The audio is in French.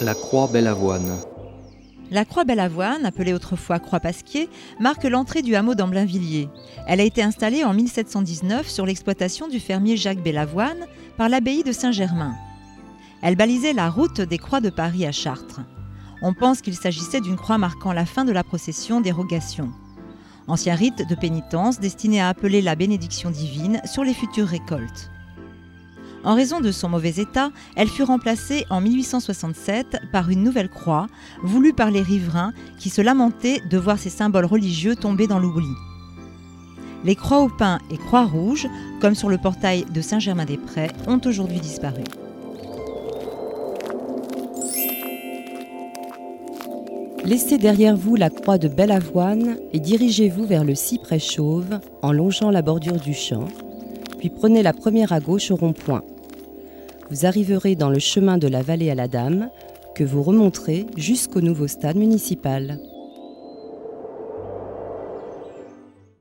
La croix Belle-Avoine. La croix Belle-Avoine, appelée autrefois croix Pasquier, marque l'entrée du hameau d'Amblainvilliers. Elle a été installée en 1719 sur l'exploitation du fermier Jacques Bellavoine par l'abbaye de Saint-Germain. Elle balisait la route des croix de Paris à Chartres. On pense qu'il s'agissait d'une croix marquant la fin de la procession d'érogation. Ancien rite de pénitence destiné à appeler la bénédiction divine sur les futures récoltes. En raison de son mauvais état, elle fut remplacée en 1867 par une nouvelle croix, voulue par les riverains qui se lamentaient de voir ces symboles religieux tomber dans l'oubli. Les croix au pain et croix rouges, comme sur le portail de Saint-Germain-des-Prés, ont aujourd'hui disparu. Laissez derrière vous la croix de Belle Avoine et dirigez-vous vers le cyprès chauve en longeant la bordure du champ, puis prenez la première à gauche au rond-point. Vous arriverez dans le chemin de la vallée à la Dame, que vous remonterez jusqu'au nouveau stade municipal.